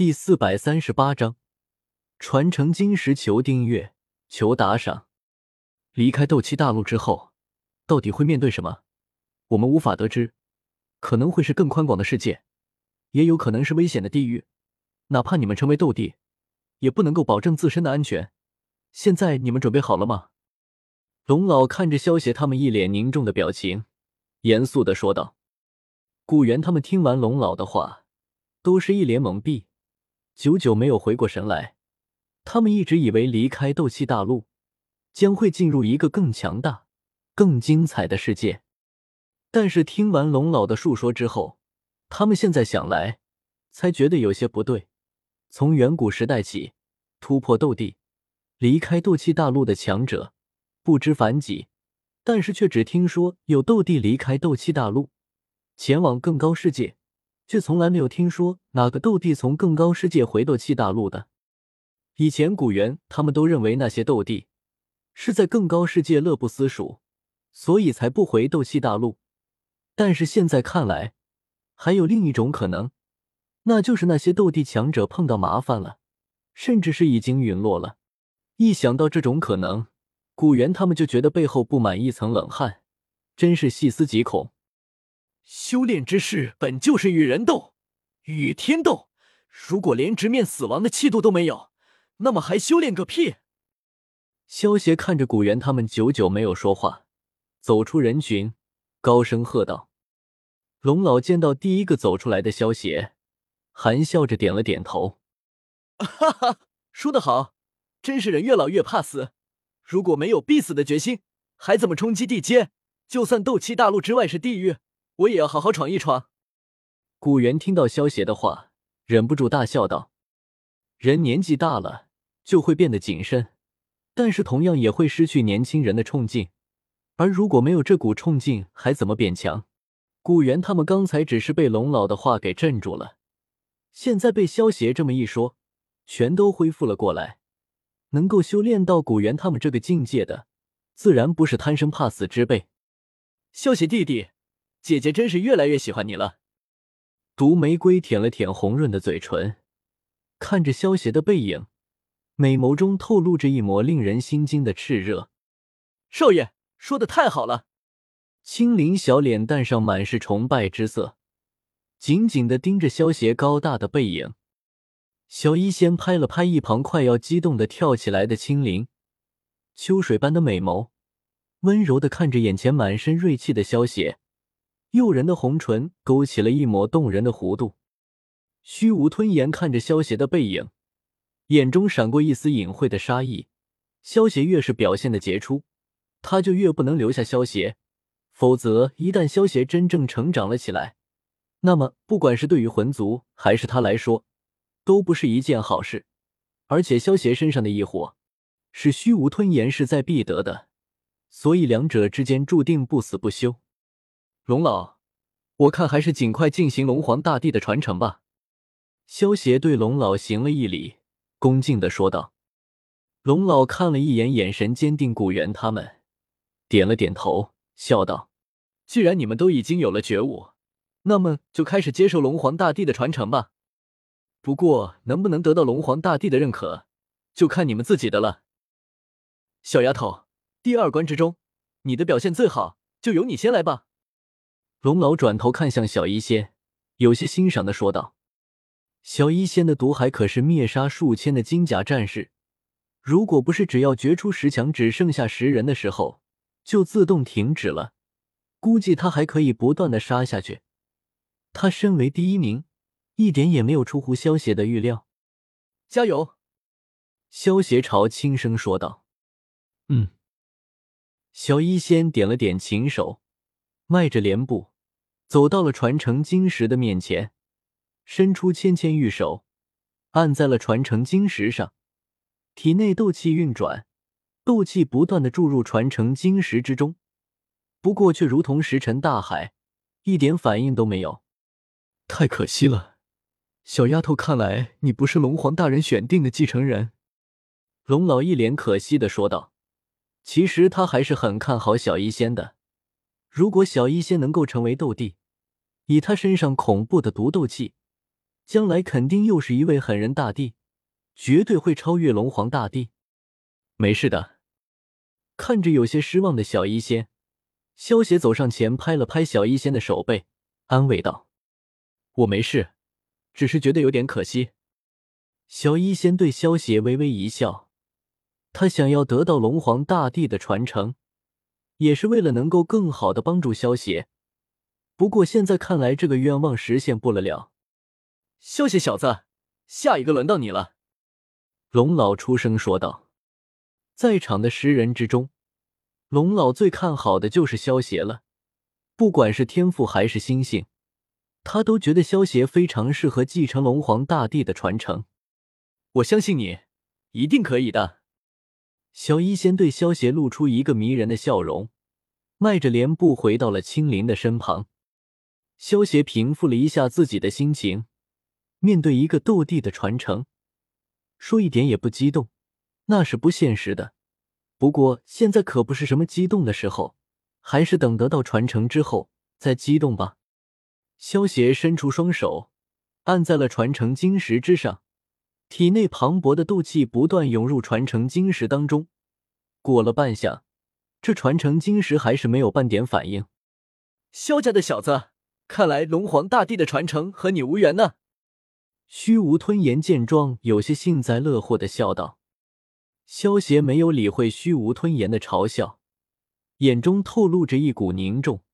第四百三十八章传承晶石，求订阅，求打赏。离开斗气大陆之后，到底会面对什么？我们无法得知。可能会是更宽广的世界，也有可能是危险的地狱。哪怕你们成为斗帝，也不能够保证自身的安全。现在你们准备好了吗？龙老看着萧协他们一脸凝重的表情，严肃的说道。古元他们听完龙老的话，都是一脸懵逼。久久没有回过神来，他们一直以为离开斗气大陆，将会进入一个更强大、更精彩的世界。但是听完龙老的述说之后，他们现在想来，才觉得有些不对。从远古时代起，突破斗帝，离开斗气大陆的强者不知凡几，但是却只听说有斗帝离开斗气大陆，前往更高世界。却从来没有听说哪个斗帝从更高世界回斗气大陆的。以前古元他们都认为那些斗帝是在更高世界乐不思蜀，所以才不回斗气大陆。但是现在看来，还有另一种可能，那就是那些斗帝强者碰到麻烦了，甚至是已经陨落了。一想到这种可能，古元他们就觉得背后布满一层冷汗，真是细思极恐。修炼之事本就是与人斗，与天斗。如果连直面死亡的气度都没有，那么还修炼个屁！萧协看着古元他们久久没有说话，走出人群，高声喝道：“龙老见到第一个走出来的萧协，含笑着点了点头。哈哈，说得好，真是人越老越怕死。如果没有必死的决心，还怎么冲击地阶？就算斗气大陆之外是地狱。”我也要好好闯一闯。古元听到萧邪的话，忍不住大笑道：“人年纪大了就会变得谨慎，但是同样也会失去年轻人的冲劲。而如果没有这股冲劲，还怎么变强？”古元他们刚才只是被龙老的话给镇住了，现在被萧邪这么一说，全都恢复了过来。能够修炼到古元他们这个境界的，自然不是贪生怕死之辈。萧邪弟弟。姐姐真是越来越喜欢你了。毒玫瑰舔了舔红润的嘴唇，看着萧邪的背影，美眸中透露着一抹令人心惊的炽热。少爷说的太好了。青灵小脸蛋上满是崇拜之色，紧紧的盯着萧邪高大的背影。小医仙拍了拍一旁快要激动的跳起来的青灵，秋水般的美眸，温柔的看着眼前满身锐气的萧邪。诱人的红唇勾起了一抹动人的弧度，虚无吞炎看着萧邪的背影，眼中闪过一丝隐晦的杀意。萧邪越是表现的杰出，他就越不能留下萧邪，否则一旦萧邪真正成长了起来，那么不管是对于魂族还是他来说，都不是一件好事。而且萧邪身上的异火是虚无吞炎势在必得的，所以两者之间注定不死不休。龙老，我看还是尽快进行龙皇大帝的传承吧。萧协对龙老行了一礼，恭敬的说道。龙老看了一眼眼神坚定古元他们，点了点头，笑道：“既然你们都已经有了觉悟，那么就开始接受龙皇大帝的传承吧。不过，能不能得到龙皇大帝的认可，就看你们自己的了。小丫头，第二关之中，你的表现最好，就由你先来吧。”龙老转头看向小医仙，有些欣赏的说道：“小医仙的毒海可是灭杀数千的金甲战士，如果不是只要决出十强只剩下十人的时候就自动停止了，估计他还可以不断的杀下去。他身为第一名，一点也没有出乎萧邪的预料。加油！”萧邪朝轻声说道：“嗯。”小医仙点了点琴手，迈着莲步。走到了传承晶石的面前，伸出纤纤玉手，按在了传承晶石上，体内斗气运转，斗气不断的注入传承晶石之中，不过却如同石沉大海，一点反应都没有。太可惜了，小丫头，看来你不是龙皇大人选定的继承人。龙老一脸可惜的说道。其实他还是很看好小医仙的，如果小医仙能够成为斗帝。以他身上恐怖的毒斗气，将来肯定又是一位狠人大帝，绝对会超越龙皇大帝。没事的。看着有些失望的小医仙，萧邪走上前拍了拍小医仙的手背，安慰道：“我没事，只是觉得有点可惜。”小医仙对萧邪微微一笑，他想要得到龙皇大帝的传承，也是为了能够更好的帮助萧邪。不过现在看来，这个愿望实现不了了。萧邪小子，下一个轮到你了。”龙老出声说道。在场的十人之中，龙老最看好的就是萧邪了。不管是天赋还是心性，他都觉得萧邪非常适合继承龙皇大帝的传承。我相信你，一定可以的。小医仙对萧邪露出一个迷人的笑容，迈着莲步回到了青灵的身旁。萧邪平复了一下自己的心情，面对一个斗帝的传承，说一点也不激动。那是不现实的，不过现在可不是什么激动的时候，还是等得到传承之后再激动吧。萧协伸出双手，按在了传承晶石之上，体内磅礴的斗气不断涌入传承晶石当中。过了半晌，这传承晶石还是没有半点反应。萧家的小子，看来龙皇大帝的传承和你无缘呢。虚无吞炎见状，有些幸灾乐祸的笑道。萧协没有理会虚无吞炎的嘲笑，眼中透露着一股凝重。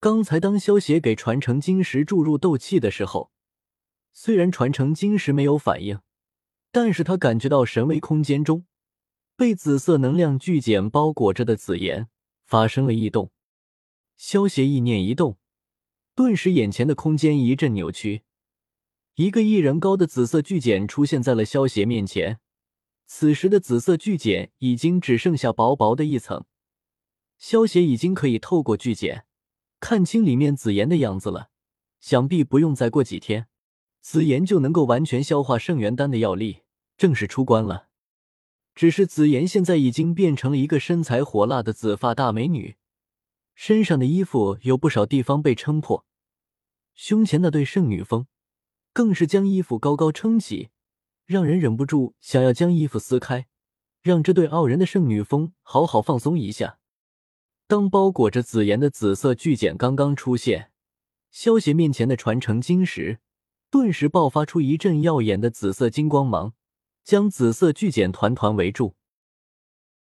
刚才当萧协给传承晶石注入斗气的时候，虽然传承晶石没有反应，但是他感觉到神威空间中被紫色能量巨茧包裹着的紫炎发生了异动。萧协意念一动，顿时眼前的空间一阵扭曲，一个一人高的紫色巨茧出现在了萧邪面前。此时的紫色巨茧已经只剩下薄薄的一层，萧邪已经可以透过巨茧看清里面紫炎的样子了。想必不用再过几天，紫炎就能够完全消化圣元丹的药力，正式出关了。只是紫炎现在已经变成了一个身材火辣的紫发大美女，身上的衣服有不少地方被撑破，胸前那对圣女峰更是将衣服高高撑起。让人忍不住想要将衣服撕开，让这对傲人的圣女峰好好放松一下。当包裹着紫炎的紫色巨茧刚刚出现，萧邪面前的传承晶石顿时爆发出一阵耀眼的紫色金光芒，将紫色巨茧团团围住。